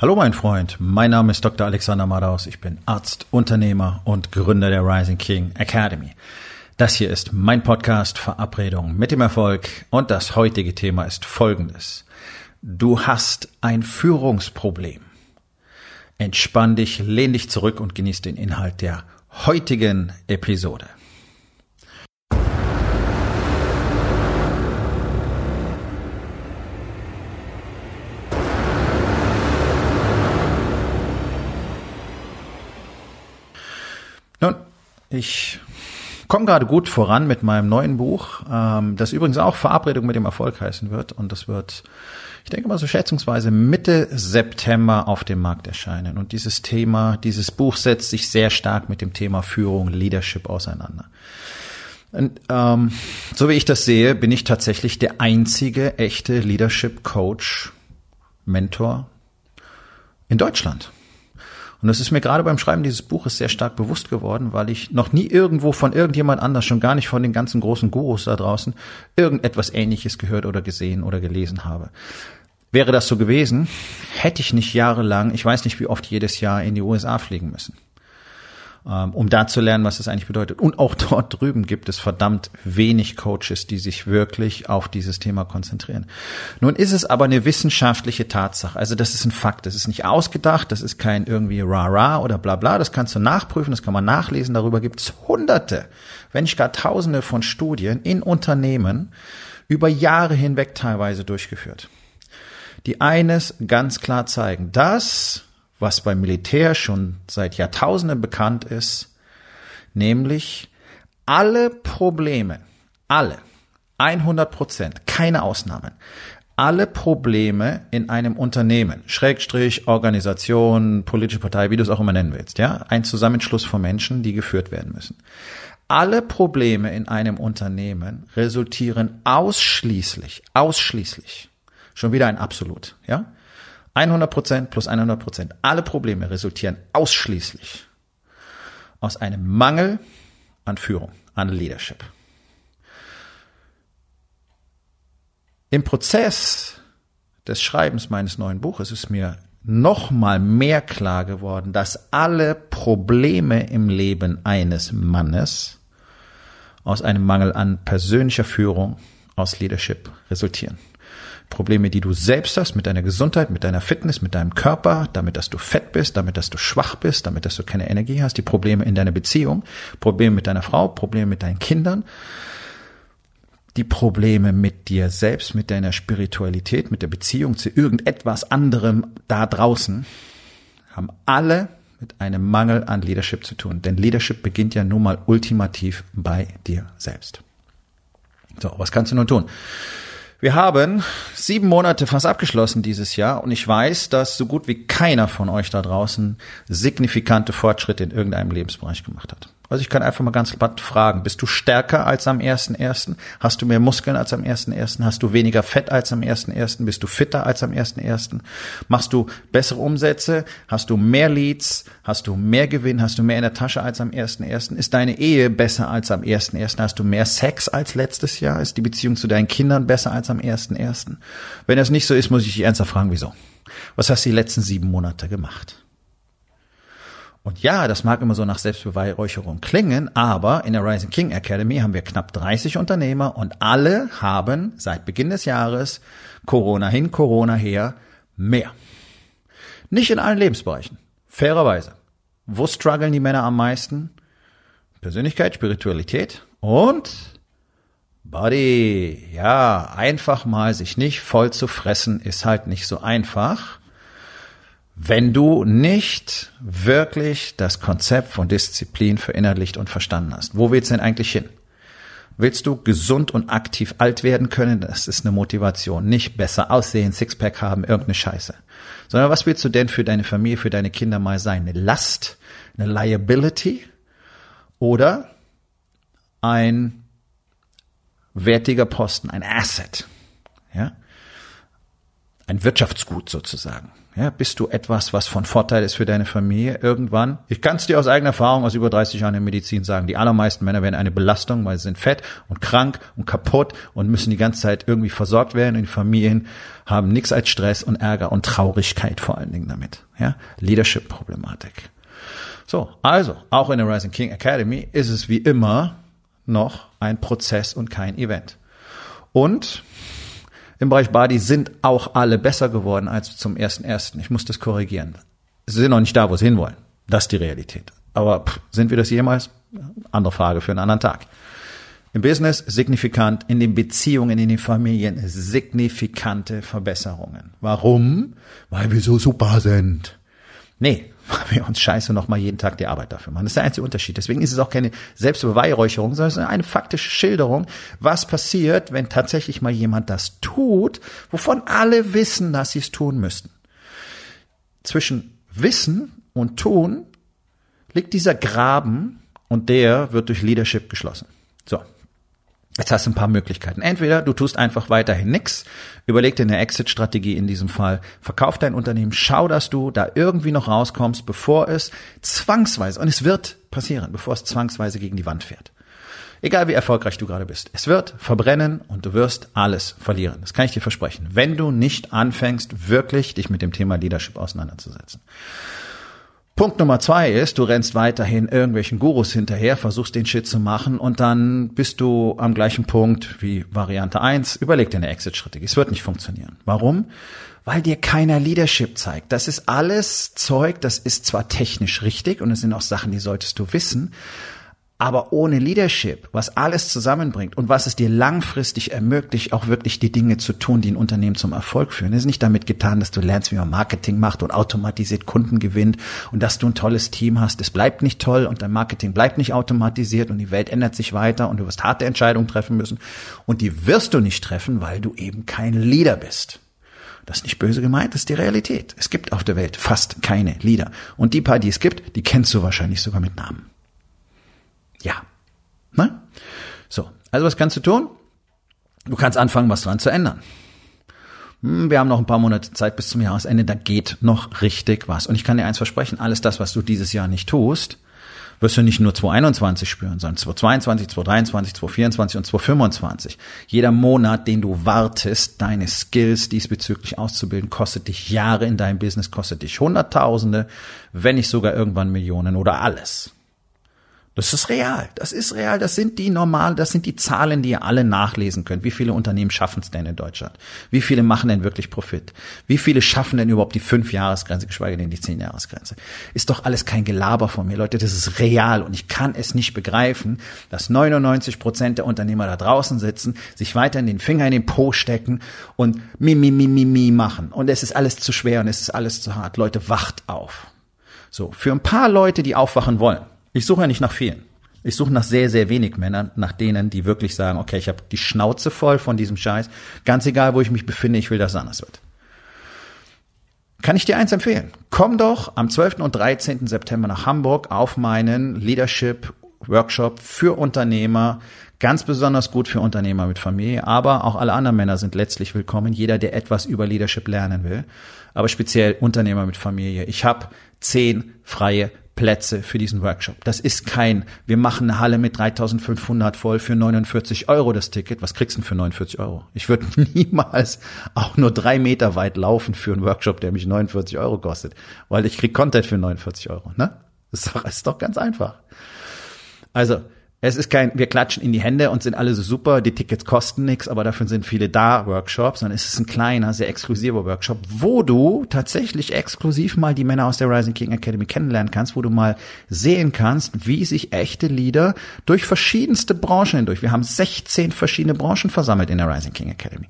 Hallo mein Freund, mein Name ist Dr. Alexander Madaus, ich bin Arzt, Unternehmer und Gründer der Rising King Academy. Das hier ist mein Podcast Verabredung mit dem Erfolg und das heutige Thema ist folgendes. Du hast ein Führungsproblem. Entspann dich, lehn dich zurück und genieß den Inhalt der heutigen Episode. Nun, ich komme gerade gut voran mit meinem neuen Buch, ähm, das übrigens auch Verabredung mit dem Erfolg heißen wird. Und das wird, ich denke mal so schätzungsweise Mitte September auf dem Markt erscheinen. Und dieses Thema, dieses Buch setzt sich sehr stark mit dem Thema Führung, Leadership auseinander. Und, ähm, so wie ich das sehe, bin ich tatsächlich der einzige echte Leadership Coach, Mentor in Deutschland. Und das ist mir gerade beim Schreiben dieses Buches sehr stark bewusst geworden, weil ich noch nie irgendwo von irgendjemand anders, schon gar nicht von den ganzen großen Gurus da draußen, irgendetwas Ähnliches gehört oder gesehen oder gelesen habe. Wäre das so gewesen, hätte ich nicht jahrelang, ich weiß nicht wie oft jedes Jahr in die USA fliegen müssen. Ähm, um da zu lernen, was das eigentlich bedeutet. Und auch dort drüben gibt es verdammt wenig Coaches, die sich wirklich auf dieses Thema konzentrieren. Nun ist es aber eine wissenschaftliche Tatsache. Also das ist ein Fakt. Das ist nicht ausgedacht. Das ist kein irgendwie rah-rah oder bla bla. Das kannst du nachprüfen. Das kann man nachlesen. Darüber gibt es hunderte, wenn nicht gar tausende von Studien in Unternehmen über Jahre hinweg teilweise durchgeführt. Die eines ganz klar zeigen, dass was beim Militär schon seit Jahrtausenden bekannt ist, nämlich alle Probleme, alle, 100 Prozent, keine Ausnahmen, alle Probleme in einem Unternehmen, Schrägstrich, Organisation, politische Partei, wie du es auch immer nennen willst, ja, ein Zusammenschluss von Menschen, die geführt werden müssen. Alle Probleme in einem Unternehmen resultieren ausschließlich, ausschließlich, schon wieder ein Absolut, ja, 100% plus 100%. Alle Probleme resultieren ausschließlich aus einem Mangel an Führung, an Leadership. Im Prozess des Schreibens meines neuen Buches ist mir noch mal mehr klar geworden, dass alle Probleme im Leben eines Mannes aus einem Mangel an persönlicher Führung, aus Leadership resultieren. Probleme, die du selbst hast mit deiner Gesundheit, mit deiner Fitness, mit deinem Körper, damit, dass du fett bist, damit, dass du schwach bist, damit, dass du keine Energie hast, die Probleme in deiner Beziehung, Probleme mit deiner Frau, Probleme mit deinen Kindern, die Probleme mit dir selbst, mit deiner Spiritualität, mit der Beziehung zu irgendetwas anderem da draußen, haben alle mit einem Mangel an Leadership zu tun. Denn Leadership beginnt ja nun mal ultimativ bei dir selbst. So, was kannst du nun tun? Wir haben sieben Monate fast abgeschlossen dieses Jahr und ich weiß, dass so gut wie keiner von euch da draußen signifikante Fortschritte in irgendeinem Lebensbereich gemacht hat. Also ich kann einfach mal ganz platt fragen, bist du stärker als am 1.1.? Hast du mehr Muskeln als am 1.1.? Hast du weniger Fett als am 1.1.? Bist du fitter als am 1.1.? Machst du bessere Umsätze? Hast du mehr Leads? Hast du mehr Gewinn? Hast du mehr in der Tasche als am 1.1.? Ist deine Ehe besser als am 1.1.? Hast du mehr Sex als letztes Jahr? Ist die Beziehung zu deinen Kindern besser als am 1.1.? Wenn das nicht so ist, muss ich dich ernsthaft fragen, wieso? Was hast du die letzten sieben Monate gemacht? Und ja, das mag immer so nach Selbstbeweihräucherung klingen, aber in der Rising King Academy haben wir knapp 30 Unternehmer und alle haben seit Beginn des Jahres Corona hin, Corona her mehr. Nicht in allen Lebensbereichen. Fairerweise. Wo strugglen die Männer am meisten? Persönlichkeit, Spiritualität und Body. Ja, einfach mal sich nicht voll zu fressen ist halt nicht so einfach wenn du nicht wirklich das Konzept von Disziplin verinnerlicht und verstanden hast. Wo willst du denn eigentlich hin? Willst du gesund und aktiv alt werden können? Das ist eine Motivation. Nicht besser aussehen, Sixpack haben, irgendeine Scheiße. Sondern was willst du denn für deine Familie, für deine Kinder mal sein? Eine Last? Eine Liability? Oder ein wertiger Posten, ein Asset? Ja? Ein Wirtschaftsgut sozusagen. Ja, bist du etwas, was von Vorteil ist für deine Familie irgendwann? Ich kann es dir aus eigener Erfahrung aus über 30 Jahren in Medizin sagen. Die allermeisten Männer werden eine Belastung, weil sie sind fett und krank und kaputt und müssen die ganze Zeit irgendwie versorgt werden. Und die Familien haben nichts als Stress und Ärger und Traurigkeit vor allen Dingen damit. Ja, Leadership-Problematik. So, also, auch in der Rising King Academy ist es wie immer noch ein Prozess und kein Event. Und im Bereich Body sind auch alle besser geworden als zum ersten ersten. Ich muss das korrigieren. Sie sind noch nicht da, wo sie hinwollen. Das ist die Realität. Aber pff, sind wir das jemals? Andere Frage für einen anderen Tag. Im Business signifikant, in den Beziehungen, in den Familien signifikante Verbesserungen. Warum? Weil wir so super sind. Nee, weil wir uns scheiße nochmal jeden Tag die Arbeit dafür machen. Das ist der einzige Unterschied. Deswegen ist es auch keine Selbstbeweihräucherung, sondern es ist eine faktische Schilderung, was passiert, wenn tatsächlich mal jemand das tut, wovon alle wissen, dass sie es tun müssten. Zwischen Wissen und Tun liegt dieser Graben und der wird durch Leadership geschlossen. So, Jetzt hast du ein paar Möglichkeiten. Entweder du tust einfach weiterhin nix, überleg dir eine Exit-Strategie in diesem Fall, verkauf dein Unternehmen, schau, dass du da irgendwie noch rauskommst, bevor es zwangsweise, und es wird passieren, bevor es zwangsweise gegen die Wand fährt. Egal wie erfolgreich du gerade bist. Es wird verbrennen und du wirst alles verlieren. Das kann ich dir versprechen. Wenn du nicht anfängst, wirklich dich mit dem Thema Leadership auseinanderzusetzen. Punkt Nummer zwei ist, du rennst weiterhin irgendwelchen Gurus hinterher, versuchst den Shit zu machen und dann bist du am gleichen Punkt wie Variante eins. Überleg dir eine Exit-Strategie. Es wird nicht funktionieren. Warum? Weil dir keiner Leadership zeigt. Das ist alles Zeug, das ist zwar technisch richtig und es sind auch Sachen, die solltest du wissen, aber ohne Leadership, was alles zusammenbringt und was es dir langfristig ermöglicht, auch wirklich die Dinge zu tun, die ein Unternehmen zum Erfolg führen, ist nicht damit getan, dass du lernst, wie man Marketing macht und automatisiert Kunden gewinnt und dass du ein tolles Team hast. Es bleibt nicht toll und dein Marketing bleibt nicht automatisiert und die Welt ändert sich weiter und du wirst harte Entscheidungen treffen müssen und die wirst du nicht treffen, weil du eben kein Leader bist. Das ist nicht böse gemeint, das ist die Realität. Es gibt auf der Welt fast keine Leader. Und die paar, die es gibt, die kennst du wahrscheinlich sogar mit Namen. Ja. Ne? So, also was kannst du tun? Du kannst anfangen, was dran zu ändern. Hm, wir haben noch ein paar Monate Zeit bis zum Jahresende, da geht noch richtig was. Und ich kann dir eins versprechen, alles das, was du dieses Jahr nicht tust, wirst du nicht nur 2021 spüren, sondern 2022, 2023, 2024 und 2025. Jeder Monat, den du wartest, deine Skills diesbezüglich auszubilden, kostet dich Jahre in deinem Business, kostet dich Hunderttausende, wenn nicht sogar irgendwann Millionen oder alles. Das ist real. Das ist real. Das sind die normalen, das sind die Zahlen, die ihr alle nachlesen könnt. Wie viele Unternehmen schaffen es denn in Deutschland? Wie viele machen denn wirklich Profit? Wie viele schaffen denn überhaupt die Fünf-Jahres-Grenze, geschweige denn die Zehn-Jahres-Grenze? Ist doch alles kein Gelaber von mir, Leute. Das ist real. Und ich kann es nicht begreifen, dass 99 Prozent der Unternehmer da draußen sitzen, sich weiter in den Finger in den Po stecken und mi, mi, mi, mi, mi machen. Und es ist alles zu schwer und es ist alles zu hart. Leute, wacht auf. So. Für ein paar Leute, die aufwachen wollen, ich suche ja nicht nach vielen. Ich suche nach sehr, sehr wenig Männern, nach denen, die wirklich sagen, okay, ich habe die Schnauze voll von diesem Scheiß. Ganz egal, wo ich mich befinde, ich will, dass es anders wird. Kann ich dir eins empfehlen? Komm doch am 12. und 13. September nach Hamburg auf meinen Leadership Workshop für Unternehmer. Ganz besonders gut für Unternehmer mit Familie, aber auch alle anderen Männer sind letztlich willkommen. Jeder, der etwas über Leadership lernen will, aber speziell Unternehmer mit Familie. Ich habe zehn freie Plätze für diesen Workshop. Das ist kein, wir machen eine Halle mit 3500 voll für 49 Euro das Ticket. Was kriegst du denn für 49 Euro? Ich würde niemals auch nur drei Meter weit laufen für einen Workshop, der mich 49 Euro kostet, weil ich krieg Content für 49 Euro. Ne? Das ist doch, ist doch ganz einfach. Also, es ist kein, wir klatschen in die Hände und sind alle so super, die Tickets kosten nichts, aber dafür sind viele da Workshops, sondern es ist ein kleiner, sehr exklusiver Workshop, wo du tatsächlich exklusiv mal die Männer aus der Rising King Academy kennenlernen kannst, wo du mal sehen kannst, wie sich echte Leader durch verschiedenste Branchen hindurch, wir haben 16 verschiedene Branchen versammelt in der Rising King Academy,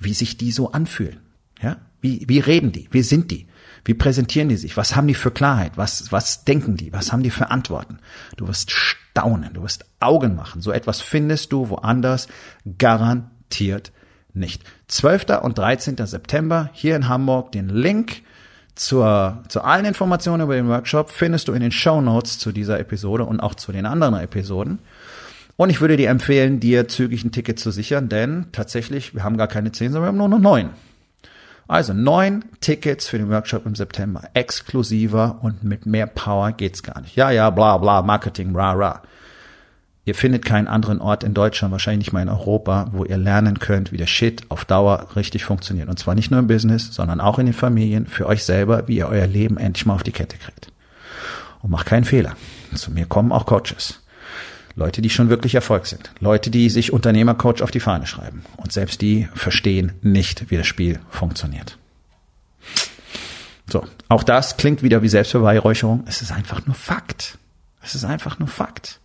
wie sich die so anfühlen. Ja? Wie, wie reden die? Wie sind die? Wie präsentieren die sich? Was haben die für Klarheit? Was, was denken die? Was haben die für Antworten? Du wirst staunen, du wirst Augen machen. So etwas findest du woanders garantiert nicht. 12. und 13. September hier in Hamburg. Den Link zur, zu allen Informationen über den Workshop findest du in den Show Notes zu dieser Episode und auch zu den anderen Episoden. Und ich würde dir empfehlen, dir zügig ein Ticket zu sichern, denn tatsächlich, wir haben gar keine 10, sondern wir haben nur noch 9. Also neun Tickets für den Workshop im September. Exklusiver und mit mehr Power geht's gar nicht. Ja, ja, bla, bla, Marketing, rah, rah. Ihr findet keinen anderen Ort in Deutschland, wahrscheinlich nicht mal in Europa, wo ihr lernen könnt, wie der Shit auf Dauer richtig funktioniert. Und zwar nicht nur im Business, sondern auch in den Familien, für euch selber, wie ihr euer Leben endlich mal auf die Kette kriegt. Und macht keinen Fehler. Zu mir kommen auch Coaches. Leute, die schon wirklich Erfolg sind. Leute, die sich Unternehmercoach auf die Fahne schreiben. Und selbst die verstehen nicht, wie das Spiel funktioniert. So, auch das klingt wieder wie Selbstbeweihräucherung. Es ist einfach nur Fakt. Es ist einfach nur Fakt.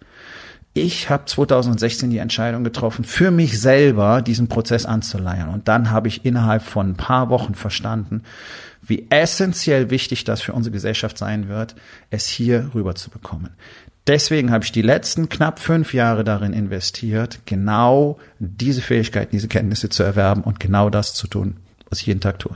Ich habe 2016 die Entscheidung getroffen, für mich selber diesen Prozess anzuleiern. Und dann habe ich innerhalb von ein paar Wochen verstanden, wie essentiell wichtig das für unsere Gesellschaft sein wird, es hier rüber zu bekommen. Deswegen habe ich die letzten knapp fünf Jahre darin investiert, genau diese Fähigkeiten, diese Kenntnisse zu erwerben und genau das zu tun, was ich jeden Tag tue.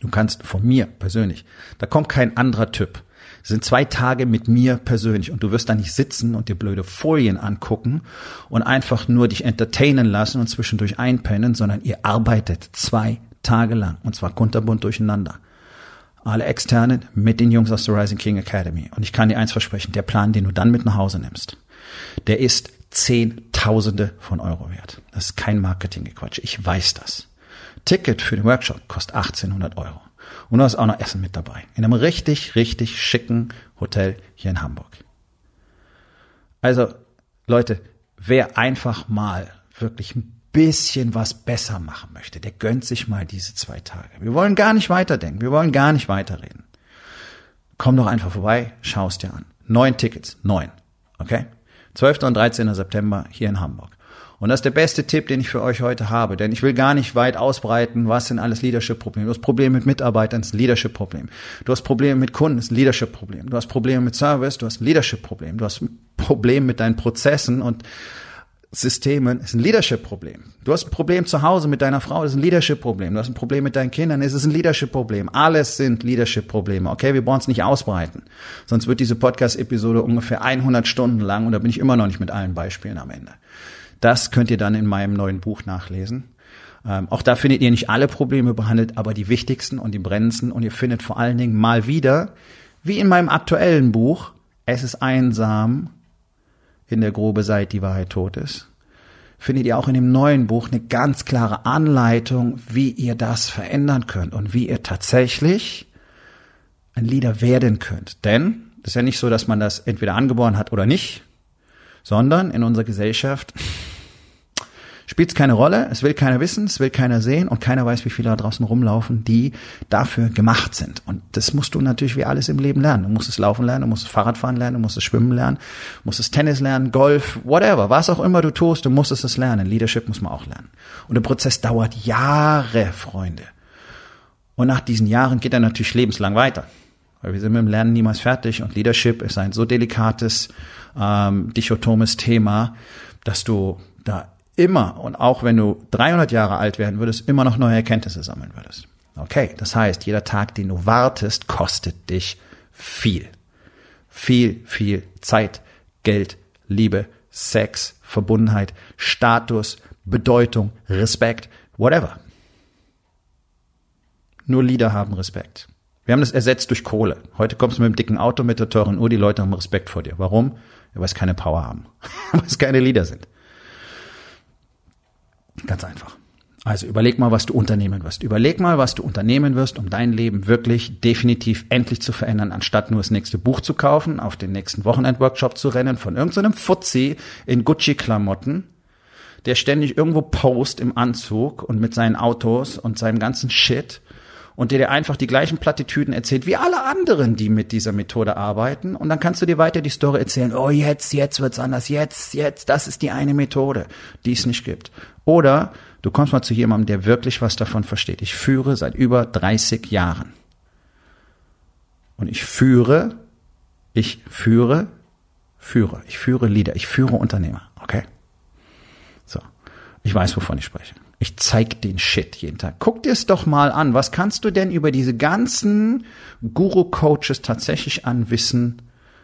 Du kannst von mir persönlich, da kommt kein anderer Typ. Das sind zwei Tage mit mir persönlich und du wirst da nicht sitzen und dir blöde Folien angucken und einfach nur dich entertainen lassen und zwischendurch einpennen, sondern ihr arbeitet zwei Tage lang und zwar kunterbunt durcheinander alle Externen mit den Jungs aus der Rising King Academy. Und ich kann dir eins versprechen, der Plan, den du dann mit nach Hause nimmst, der ist Zehntausende von Euro wert. Das ist kein Marketinggequatsch. Ich weiß das. Ticket für den Workshop kostet 1800 Euro. Und du hast auch noch Essen mit dabei. In einem richtig, richtig schicken Hotel hier in Hamburg. Also, Leute, wer einfach mal wirklich ein bisschen was besser machen möchte, der gönnt sich mal diese zwei Tage. Wir wollen gar nicht weiterdenken, wir wollen gar nicht weiterreden. Komm doch einfach vorbei, schau es dir an. Neun Tickets, neun. Okay? 12. und 13. September hier in Hamburg. Und das ist der beste Tipp, den ich für euch heute habe, denn ich will gar nicht weit ausbreiten, was sind alles Leadership-Probleme. Du hast Probleme mit Mitarbeitern, das ist ein Leadership-Problem. Du hast Probleme mit Kunden, das ist ein Leadership-Problem. Du hast Probleme mit Service, du hast ein Leadership-Problem. Du hast ein Problem mit deinen Prozessen und Systemen ist ein Leadership-Problem. Du hast ein Problem zu Hause mit deiner Frau, ist ein Leadership-Problem. Du hast ein Problem mit deinen Kindern, es ist ein Leadership-Problem. Alles sind Leadership-Probleme. Okay, wir brauchen es nicht ausbreiten. Sonst wird diese Podcast-Episode ungefähr 100 Stunden lang und da bin ich immer noch nicht mit allen Beispielen am Ende. Das könnt ihr dann in meinem neuen Buch nachlesen. Ähm, auch da findet ihr nicht alle Probleme behandelt, aber die wichtigsten und die brennendsten. Und ihr findet vor allen Dingen mal wieder, wie in meinem aktuellen Buch, es ist einsam, in der Grube seid die Wahrheit tot ist, findet ihr auch in dem neuen Buch eine ganz klare Anleitung, wie ihr das verändern könnt und wie ihr tatsächlich ein Leader werden könnt. Denn es ist ja nicht so, dass man das entweder angeboren hat oder nicht, sondern in unserer Gesellschaft spielt keine Rolle, es will keiner wissen, es will keiner sehen und keiner weiß, wie viele da draußen rumlaufen, die dafür gemacht sind. Und das musst du natürlich wie alles im Leben lernen. Du musst es laufen lernen, du musst es Fahrradfahren lernen, du musst es schwimmen lernen, du musst es Tennis lernen, Golf, whatever, was auch immer du tust, du musst es lernen. Leadership muss man auch lernen. Und der Prozess dauert Jahre, Freunde. Und nach diesen Jahren geht er natürlich lebenslang weiter. Weil wir sind mit dem Lernen niemals fertig und Leadership ist ein so delikates, ähm, dichotomes Thema, dass du da immer und auch wenn du 300 Jahre alt werden würdest, immer noch neue Erkenntnisse sammeln würdest. Okay, das heißt, jeder Tag, den du wartest, kostet dich viel. Viel, viel Zeit, Geld, Liebe, Sex, Verbundenheit, Status, Bedeutung, Respekt, whatever. Nur Lieder haben Respekt. Wir haben das ersetzt durch Kohle. Heute kommst du mit dem dicken Auto, mit der teuren Uhr, die Leute haben Respekt vor dir. Warum? Weil es keine Power haben. weil es keine Lieder sind. Ganz einfach. Also überleg mal, was du unternehmen wirst. Überleg mal, was du unternehmen wirst, um dein Leben wirklich definitiv endlich zu verändern, anstatt nur das nächste Buch zu kaufen, auf den nächsten Wochenendworkshop zu rennen von irgendeinem so Fuzzi in Gucci-Klamotten, der ständig irgendwo post im Anzug und mit seinen Autos und seinem ganzen Shit und der dir einfach die gleichen Plattitüden erzählt wie alle anderen, die mit dieser Methode arbeiten. Und dann kannst du dir weiter die Story erzählen, oh jetzt, jetzt wird's anders, jetzt, jetzt, das ist die eine Methode, die es nicht gibt. Oder du kommst mal zu jemandem, der wirklich was davon versteht. Ich führe seit über 30 Jahren. Und ich führe, ich führe, führe, ich führe Leader, ich führe Unternehmer, okay? So. Ich weiß, wovon ich spreche. Ich zeig den Shit jeden Tag. Guck dir es doch mal an. Was kannst du denn über diese ganzen Guru-Coaches tatsächlich an Wissen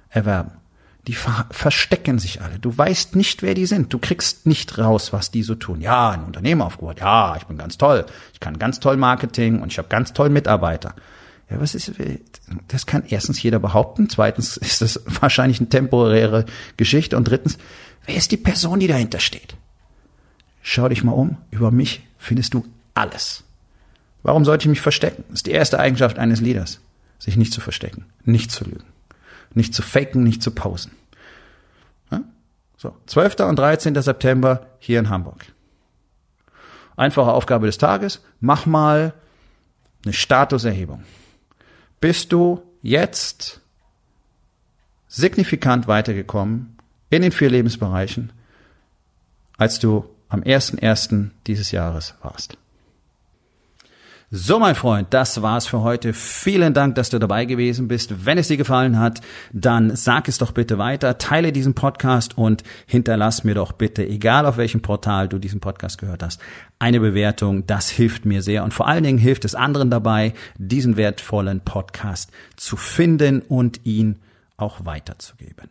erwerben? Die ver verstecken sich alle. Du weißt nicht, wer die sind. Du kriegst nicht raus, was die so tun. Ja, ein Unternehmen aufgebaut. Ja, ich bin ganz toll. Ich kann ganz toll Marketing und ich habe ganz toll Mitarbeiter. Ja, was ist, das kann erstens jeder behaupten. Zweitens ist das wahrscheinlich eine temporäre Geschichte. Und drittens, wer ist die Person, die dahinter steht? Schau dich mal um. Über mich findest du alles. Warum sollte ich mich verstecken? Das ist die erste Eigenschaft eines Leaders. Sich nicht zu verstecken, nicht zu lügen. Nicht zu faken, nicht zu pausen. Ja? So, 12. und 13. September hier in Hamburg. Einfache Aufgabe des Tages. Mach mal eine Statuserhebung. Bist du jetzt signifikant weitergekommen in den vier Lebensbereichen, als du am 1.1. dieses Jahres warst? So, mein Freund, das war's für heute. Vielen Dank, dass du dabei gewesen bist. Wenn es dir gefallen hat, dann sag es doch bitte weiter, teile diesen Podcast und hinterlass mir doch bitte, egal auf welchem Portal du diesen Podcast gehört hast, eine Bewertung. Das hilft mir sehr und vor allen Dingen hilft es anderen dabei, diesen wertvollen Podcast zu finden und ihn auch weiterzugeben.